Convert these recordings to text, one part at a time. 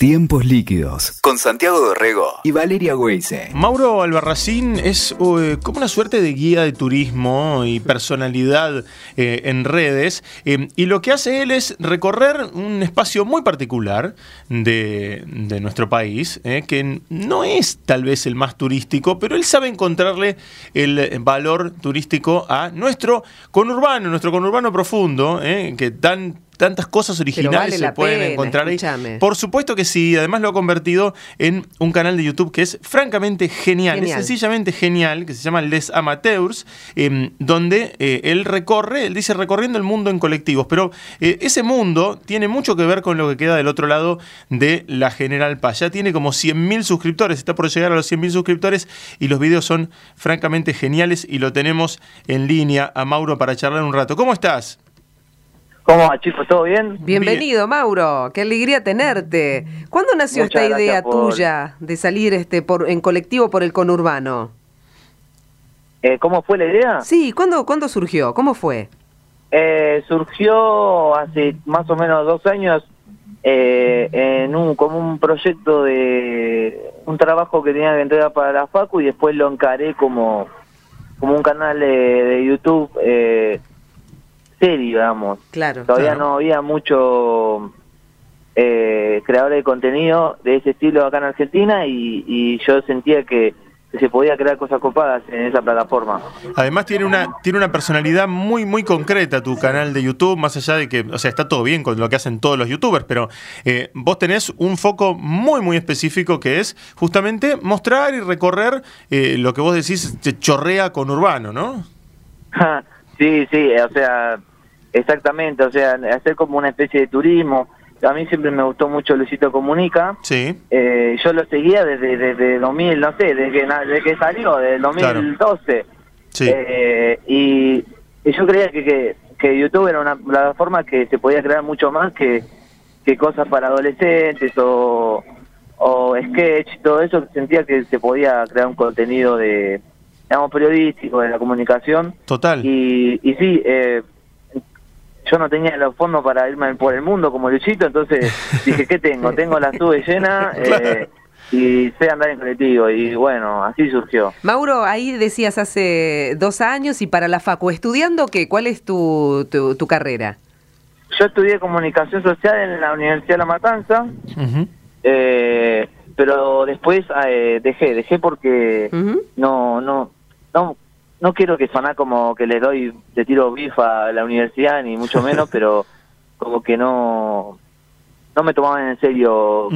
Tiempos líquidos con Santiago Dorrego y Valeria Weise. Mauro Albarracín es uh, como una suerte de guía de turismo y personalidad eh, en redes eh, y lo que hace él es recorrer un espacio muy particular de, de nuestro país eh, que no es tal vez el más turístico, pero él sabe encontrarle el valor turístico a nuestro conurbano, nuestro conurbano profundo, que tan tantas cosas originales se pueden encontrar ahí. Por supuesto que sí, además lo ha convertido en un canal de YouTube que es francamente genial, es sencillamente genial, que se llama Les Amateurs, em, donde eh, él recorre, él dice recorriendo el mundo en colectivos, pero eh, ese mundo tiene mucho que ver con lo que queda del otro lado de la General Paz. Ya tiene como 100.000 suscriptores, está por llegar a los 100.000 suscriptores y los videos son francamente geniales y lo tenemos en línea a Mauro para charlar un rato. ¿Cómo estás? ¿Cómo va, chicos? ¿Todo bien? Bienvenido, Mauro. Qué alegría tenerte. ¿Cuándo nació esta idea tuya de salir este por en colectivo por el conurbano? Eh, ¿Cómo fue la idea? Sí, ¿cuándo, ¿cuándo surgió? ¿Cómo fue? Eh, surgió hace más o menos dos años eh, en un como un proyecto de un trabajo que tenía que entregar para la Facu y después lo encaré como, como un canal de, de YouTube eh, serio, digamos. Claro. Todavía no había mucho eh, creadores de contenido de ese estilo acá en Argentina y, yo sentía que, se podía crear cosas copadas en esa plataforma. Además tiene una tiene una personalidad muy muy concreta tu canal de YouTube, más allá de que, o sea, está todo bien con lo que hacen todos los youtubers, pero eh, vos tenés un foco muy muy específico que es justamente mostrar y recorrer eh, lo que vos decís te chorrea con urbano, ¿no? sí, sí, o sea, Exactamente, o sea, hacer como una especie de turismo. A mí siempre me gustó mucho Luisito Comunica. Sí. Eh, yo lo seguía desde, desde 2000, no sé, desde que, desde que salió, desde 2012. Sí. Eh, y, yo creía que, que, YouTube era una plataforma que se podía crear mucho más que, que cosas para adolescentes o, o sketch, todo eso. Sentía que se podía crear un contenido de, digamos, periodístico, de la comunicación. Total. Y, y sí, eh, yo no tenía los fondos para irme por el mundo como Luchito, entonces dije, ¿qué tengo? Tengo la sube llena eh, y sé andar en colectivo y bueno, así surgió. Mauro, ahí decías hace dos años y para la Facu, ¿estudiando qué? ¿Cuál es tu, tu, carrera? Yo estudié comunicación social en la Universidad de La Matanza, eh, pero después eh, dejé, dejé porque no, no, no no quiero que suena como que le doy, de tiro bifa a la universidad, ni mucho menos, pero como que no, no me tomaban en serio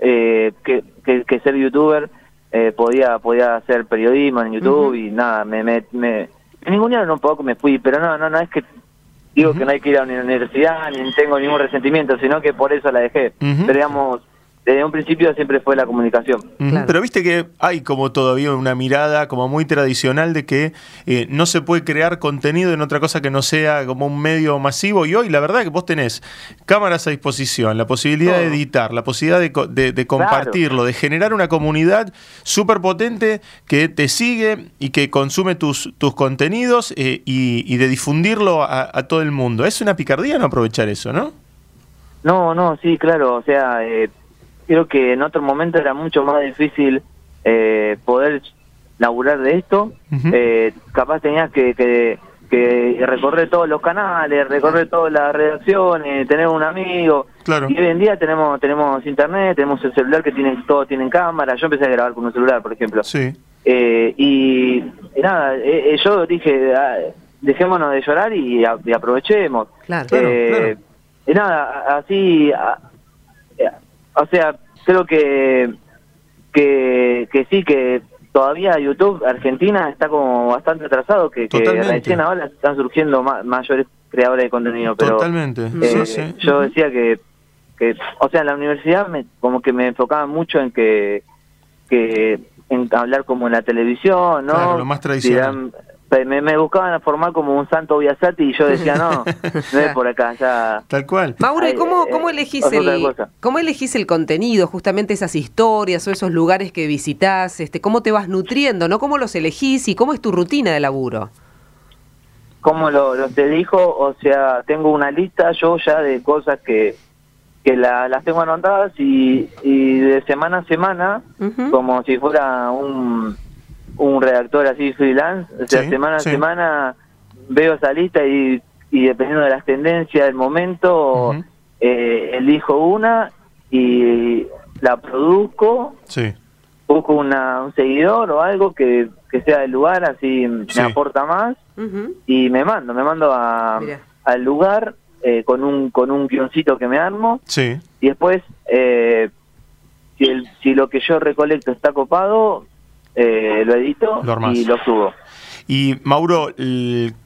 eh, que, que, ser youtuber eh, podía podía hacer periodismo en YouTube y nada, me, me, me en día no poco me fui, pero no, no, no es que digo que no hay que ir a la universidad ni tengo ningún resentimiento, sino que por eso la dejé. Pero digamos, desde un principio siempre fue la comunicación. Pero viste que hay como todavía una mirada como muy tradicional de que eh, no se puede crear contenido en otra cosa que no sea como un medio masivo y hoy la verdad que vos tenés cámaras a disposición, la posibilidad de editar, la posibilidad de, compartirlo, de generar una comunidad súper potente que te sigue y que consume tus, tus contenidos eh, y, de difundirlo a, a, todo el mundo. Es una picardía no aprovechar eso, ¿no? No, no, sí, claro, o sea... Eh creo que en otro momento era mucho más difícil eh, poder laburar de esto. eh, capaz tenías que, que, recorrer todos los canales, recorrer todas las redacciones, tener un amigo. Claro. Y hoy en día tenemos tenemos internet, tenemos el celular que tiene, todos tienen cámara. Yo empecé a grabar con un celular, por ejemplo. Sí. Eh, y, nada, eh, eh, yo dije, ah, dejémonos de llorar y, aprovechemos. Claro, claro, Y nada, así... O sea, creo que, que, que sí, que todavía YouTube Argentina está como bastante atrasado, que, que recién ahora están surgiendo mayores creadores de contenido. Pero, Totalmente. Eh, yo decía que, que, o sea, en la universidad me, como que me enfocaba mucho en que, que en hablar como en la televisión, ¿no? Claro, lo más tradicional me, me, buscaban formar como un santo Biasati y yo decía, no, no es por acá, ya... Tal cual. Mauro, ¿y cómo, cómo, elegís el, cómo elegís el contenido, justamente esas historias o esos lugares que visitas? Este, ¿Cómo te vas nutriendo, no? ¿Cómo los elegís y cómo es tu rutina de laburo? ¿Cómo lo, te dijo? O sea, tengo una lista yo ya de cosas que, que las tengo anotadas y, y, de semana a semana, como si fuera un, un redactor así freelance, o sea, semana a semana veo esa lista y, y dependiendo de las tendencias del momento, eh, elijo una y la produzco, busco una, un seguidor o algo que, que sea del lugar, así me aporta más y me mando, me mando a, al lugar eh, con un con un guioncito que me armo sí. y después eh, si, el, si lo que yo recolecto está copado eh, lo edito y lo subo y Mauro,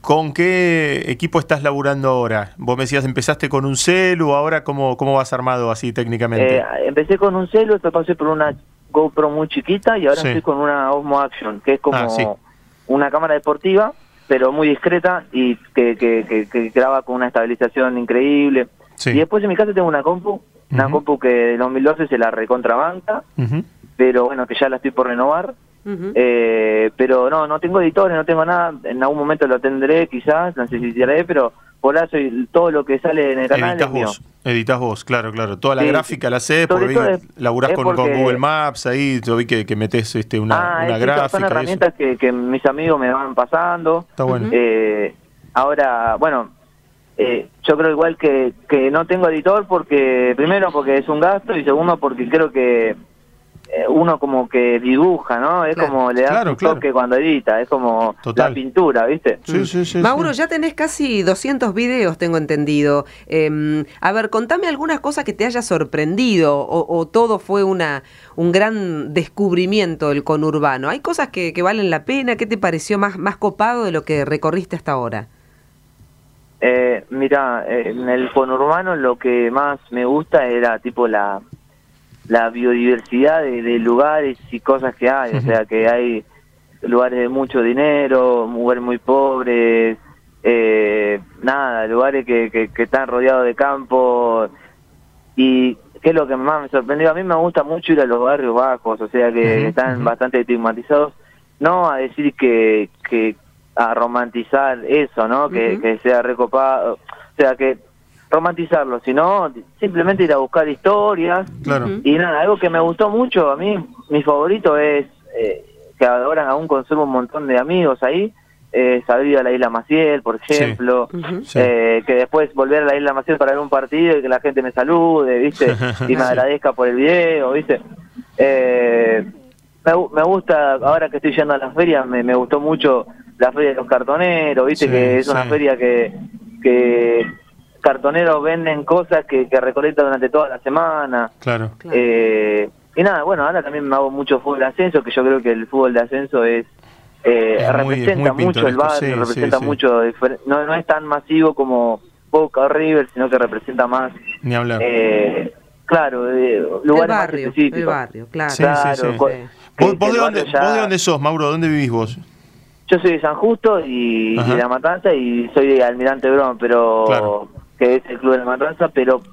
¿con qué equipo estás laburando ahora? Vos me decías, empezaste con un celu, ahora cómo, cómo vas armado así técnicamente? empecé con un celu, después pasé por una GoPro muy chiquita y ahora estoy con una Osmo Action, que es como ah, una cámara deportiva pero muy discreta y que, que, que, graba con una estabilización increíble. Y después en mi casa tengo una compu, una compu que en 2012 se la recontrabanca, pero bueno, que ya la estoy por renovar. Eh, pero no, no tengo editores, no tengo nada, en algún momento lo tendré quizás, no sé si tiraré, pero por eso todo lo que sale en el canal Editas vos, editas vos, claro, claro. Toda la gráfica la sé, porque laburás con, Google Maps, ahí yo vi que, que metes este, una, ah, gráfica. Son herramientas que, que, mis amigos me van pasando. Está bueno. Eh, ahora, bueno, eh, yo creo igual que, que no tengo editor porque, primero porque es un gasto y segundo porque creo que uno como que dibuja, ¿no? Es como le da un toque cuando edita, es como la pintura, ¿viste? Sí, sí, sí, Mauro, ya tenés casi 200 videos, tengo entendido. Em, a ver, contame algunas cosas que te haya sorprendido o, todo fue una un gran descubrimiento del conurbano. ¿Hay cosas que, que, valen la pena? ¿Qué te pareció más, más copado de lo que recorriste hasta ahora? Eh, mira, en el conurbano lo que más me gusta era tipo la la biodiversidad de, lugares y cosas que hay, o sea que hay lugares de mucho dinero, lugares muy pobres, eh, nada, lugares que, que, están rodeados de campo y qué es lo que más me sorprendió, a mí me gusta mucho ir a los barrios bajos, o sea que están bastante estigmatizados, no a decir que, que a romantizar eso, ¿no? Que, que sea recopado, o sea que romantizarlo, sino simplemente ir a buscar historias. Y nada, algo que me gustó mucho, a mí, mi favorito es, eh, que ahora aún conservo un montón de amigos ahí, eh, salir a la Isla Maciel, por ejemplo, Eh, que después volver a la Isla Maciel para ver un partido y que la gente me salude, ¿viste? Y me agradezca por el video, ¿viste? Eh, me, gusta, ahora que estoy yendo a las ferias, me, me gustó mucho la Feria de los Cartoneros, ¿viste? que es una feria que, que cartoneros venden cosas que, que recolectan durante toda la semana. Claro. Eh, y nada, bueno, ahora también me hago mucho fútbol de ascenso, que yo creo que el fútbol de ascenso es, eh, representa mucho el barrio, representa mucho, no, no es tan masivo como Boca o River, sino que representa más. Ni hablar. Eh, claro, lugares barrio, más específicos. El barrio, claro. claro ¿Vos, de dónde, ¿Vos de dónde sos, Mauro? ¿Dónde vivís vos? Yo soy de San Justo y, de La Matanza y soy de Almirante Brón, pero que es el Club de la Matanza, pero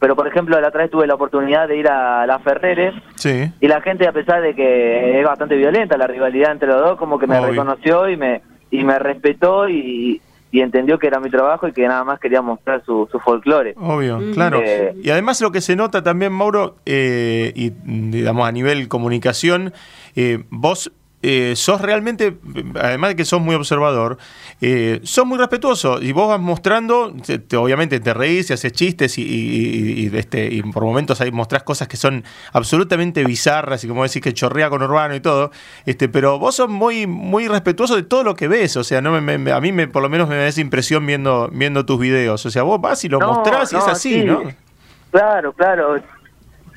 pero por ejemplo la otra vez tuve la oportunidad de ir a la Ferreres sí. y la gente a pesar de que es bastante violenta la rivalidad entre los dos como que me reconoció y me y me respetó y, y entendió que era mi trabajo y que nada más quería mostrar su, su folclore. Obvio, claro. Eh, y además lo que se nota también, Mauro, eh, y digamos a nivel comunicación, eh, vos eh, sos realmente, además de que sos muy observador, eh, sos muy respetuoso. Y vos vas mostrando, obviamente te reís y haces chistes y, este, y por momentos ahí mostrás cosas que son absolutamente bizarras y como decís que chorrea con urbano y todo, este, pero vos sos muy, muy respetuoso de todo lo que ves, o sea, no a mí me, por lo menos me da esa impresión viendo, viendo tus videos, o sea, vos vas y lo mostrás y es así, ¿no? Claro, claro,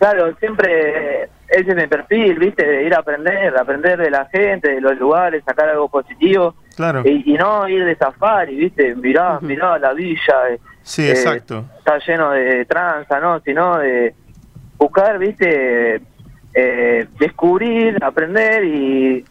claro, siempre ese es mi perfil, ¿viste? De ir a aprender, aprender de la gente, de los lugares, sacar algo positivo. Claro. Y, no ir de safari, ¿viste? Mirá, mirá la villa. Eh, sí, exacto. Está lleno de tranza, ¿no? Sino de buscar, ¿viste? Eh, descubrir, aprender y,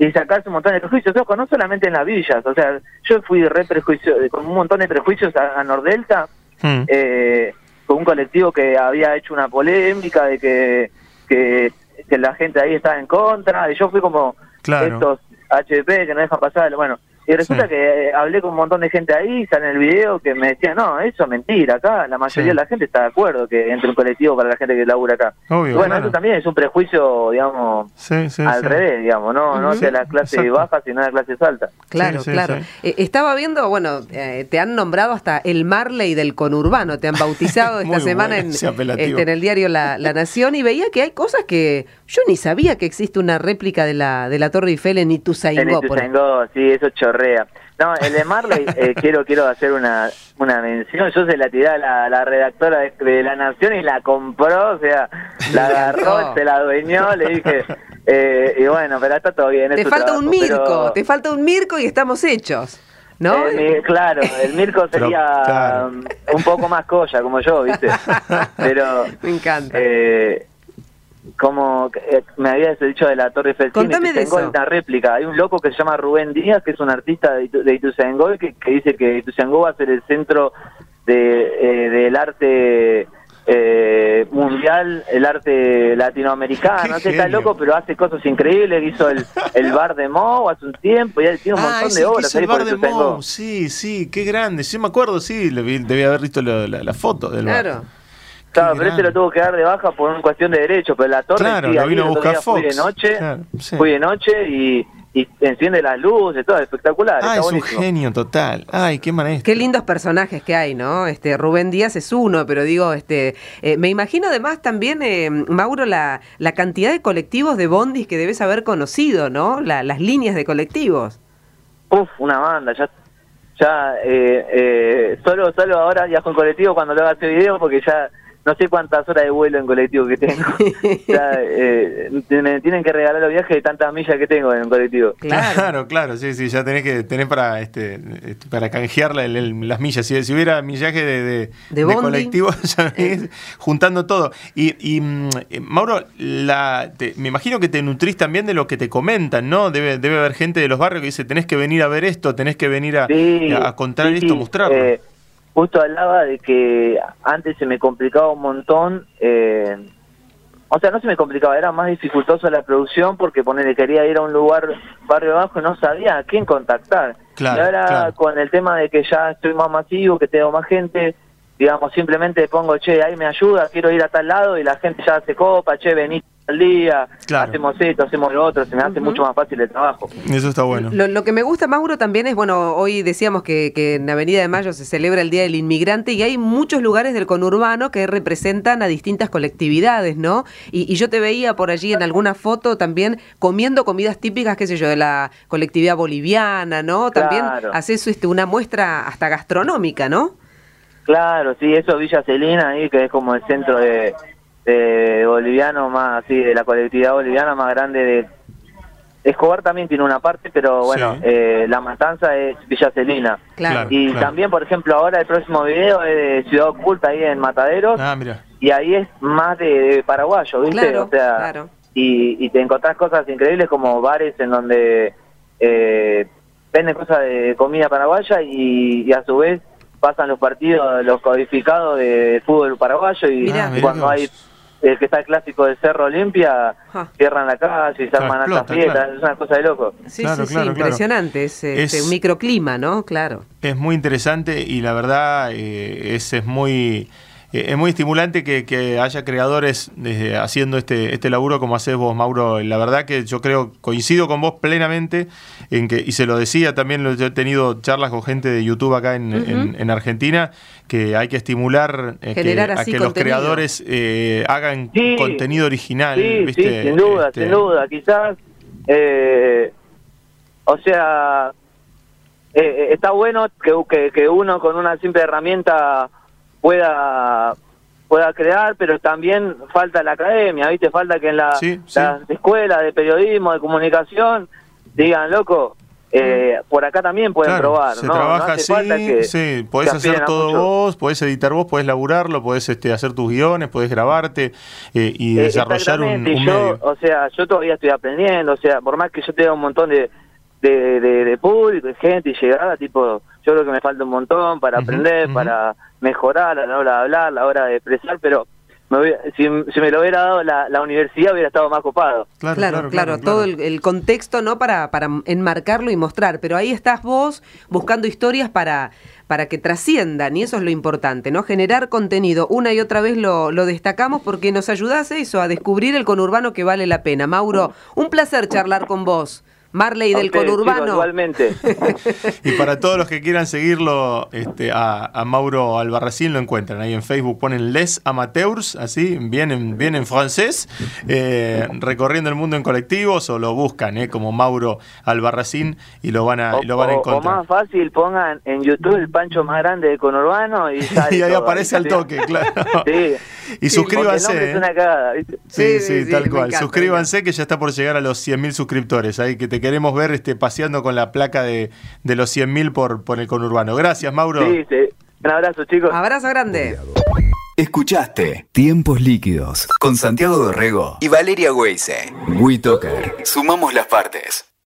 y sacarse un montón de prejuicios. Ojo, no solamente en las villas. O sea, yo fui re prejuicio, con un montón de prejuicios a, Nordelta. Hmm. Eh, con un colectivo que había hecho una polémica de que que, la gente ahí estaba en contra, y yo fui como estos HP que no dejan pasar, bueno, Y resulta que eh, hablé con un montón de gente ahí, sale en el video, que me decían, no, eso es mentira, acá la mayoría de la gente está de acuerdo que entre un colectivo para la gente que labura acá. bueno, eso también es un prejuicio, digamos, al revés, digamos, no, no de la clase baja, sino de la clase alta. Claro, claro. Eh, estaba viendo, bueno, eh, te han nombrado hasta el Marley del conurbano, te han bautizado esta semana en, este, en, el diario la, la, Nación y veía que hay cosas que yo ni sabía que existe una réplica de la, de la Torre Eiffel en Ituzaingó. En Ituzaingó, sí, eso no, el de Marley, eh, quiero quiero hacer una, una mención. Yo se la tiré a la, redactora de, La Nación y la compró, o sea, la agarró, se la adueñó, le dije. Eh, y bueno, pero está todo bien. Te falta un Mirko, te falta un Mirko y estamos hechos. ¿No? claro, el Mirko sería un poco más colla, como yo, ¿viste? Pero. Me encanta. Eh, como eh, me habías dicho de la Torre Eiffel Contame de eso. una réplica. Hay un loco que se llama Rubén Díaz, que es un artista de, de que, que, dice que Ituzaingó va a ser el centro de, eh, del arte eh, mundial, el arte latinoamericano. No sé, está loco, pero hace cosas increíbles. Hizo el, el bar de Mo hace un tiempo y él tiene un ah, montón de obras. el bar de Mo, sí, sí, qué grande. Sí, me acuerdo, sí, debía haber visto la, foto del claro. Claro, pero este lo tuvo que dar de baja por una cuestión de derecho, pero la torre claro, lo vino a buscar Fox. Fui de noche, fui de noche y, enciende las luces, todo espectacular. Ah, es un genio total. Ay, qué maestro. Qué lindos personajes que hay, ¿no? Este Rubén Díaz es uno, pero digo, este, eh, me imagino además también, eh, Mauro, la, la cantidad de colectivos de bondis que debes haber conocido, ¿no? las líneas de colectivos. Uf, una banda, ya ya eh, eh, solo solo ahora viajo en colectivo cuando le haga este video porque ya no sé cuántas horas de vuelo en colectivo que tengo. Eh, tienen, que regalar los viajes de tantas millas que tengo en colectivo. Claro, claro, sí, sí, ya tenés que tener para este, este para canjear las millas. Si, hubiera millaje de, de, colectivo, ya juntando todo. Y, mm, eh, Mauro, la, me imagino que te nutrís también de lo que te comentan, ¿no? Debe, debe haber gente de los barrios que dice, tenés que venir a ver esto, tenés que venir a, a contar esto, mostrarlo. Eh, justo hablaba de que antes se me complicaba un montón, eh, o sea, no se me complicaba, era más dificultosa la producción porque ponerle quería ir a un lugar barrio abajo y no sabía a quién contactar. y ahora con el tema de que ya estoy más masivo, que tengo más gente, digamos, simplemente pongo, che, ahí me ayuda, quiero ir a tal lado y la gente ya se copa, che, vení al día, hacemos esto, hacemos lo otro, se me hace mucho más fácil el trabajo. Eso está bueno. Lo, que me gusta, Mauro, también es, bueno, hoy decíamos que, que, en Avenida de Mayo se celebra el Día del Inmigrante y hay muchos lugares del conurbano que representan a distintas colectividades, ¿no? Y, yo te veía por allí en alguna foto también comiendo comidas típicas, qué sé yo, de la colectividad boliviana, ¿no? También haces este, una muestra hasta gastronómica, ¿no? Claro, sí, eso Villa Celina ahí, que es como el centro de de boliviano más, sí, de la colectividad boliviana más grande de Escobar también tiene una parte, pero bueno, eh, la matanza es Villa Celina. y también, por ejemplo, ahora el próximo video es de Ciudad Oculta ahí en Mataderos. Ah, y ahí es más de, paraguayo, ¿viste? o sea, y, te encontrás cosas increíbles como bares en donde eh, venden cosas de comida paraguaya y, a su vez pasan los partidos, los codificados de fútbol paraguayo y cuando hay el que está el clásico de Cerro Olimpia, cierran la calle y se arman altas fiestas, es una cosa de loco. Sí, sí, sí, impresionante, es, este, un microclima, ¿no? Claro. Es muy interesante y la verdad eh, es, es muy es muy estimulante que, haya creadores desde haciendo este, este laburo como haces vos, Mauro. La verdad que yo creo, coincido con vos plenamente en que, y se lo decía también, yo he tenido charlas con gente de YouTube acá en, Argentina, que hay que estimular eh, a que los creadores eh, hagan contenido original. Sí, sin duda, este, sin duda. Quizás, o sea, está bueno que, que uno con una simple herramienta pueda pueda crear, pero también falta la academia, ¿viste? Falta que en la, escuela de periodismo, de comunicación, digan, loco, eh, por acá también pueden probar. Se trabaja así, sí, podés hacer todo vos, podés editar vos, podés laburarlo, podés este, hacer tus guiones, podés grabarte eh, y eh, desarrollar un, medio. O sea, yo todavía estoy aprendiendo, o sea, por más que yo tenga un montón de, de, de, público, de gente y llegada, tipo, yo creo que me falta un montón para aprender, para mejorar a la hora de hablar, a la hora de expresar, pero si, me lo hubiera dado la, universidad hubiera estado más copado. Claro, claro, todo el, contexto, ¿no? Para, para enmarcarlo y mostrar, pero ahí estás vos buscando historias para, para que trasciendan y eso es lo importante, ¿no? Generar contenido. Una y otra vez lo, lo destacamos porque nos ayudás a eso, a descubrir el conurbano que vale la pena. Mauro, un placer charlar con vos. Marley del conurbano. igualmente. y para todos los que quieran seguirlo, este, a, Mauro Albarracín lo encuentran. Ahí en Facebook ponen Les Amateurs, así, bien en, bien en francés, eh, recorriendo el mundo en colectivos o lo buscan eh, como Mauro Albarracín y lo van a, lo van a encontrar. O más fácil, pongan en YouTube el pancho más grande del conurbano y, y ahí aparece al toque, claro. Sí. Y suscríbanse. ¿eh? sí, sí, tal cual. suscríbanse que ya está por llegar a los 100.000 suscriptores. Ahí que te queremos ver este, paseando con la placa de, de los 100.000 por, por el conurbano. Gracias, Mauro. Sí, sí. Un abrazo, chicos. Abrazo grande. Escuchaste Tiempos Líquidos con Santiago Dorrego y Valeria Weise. WeToker. Sumamos las partes.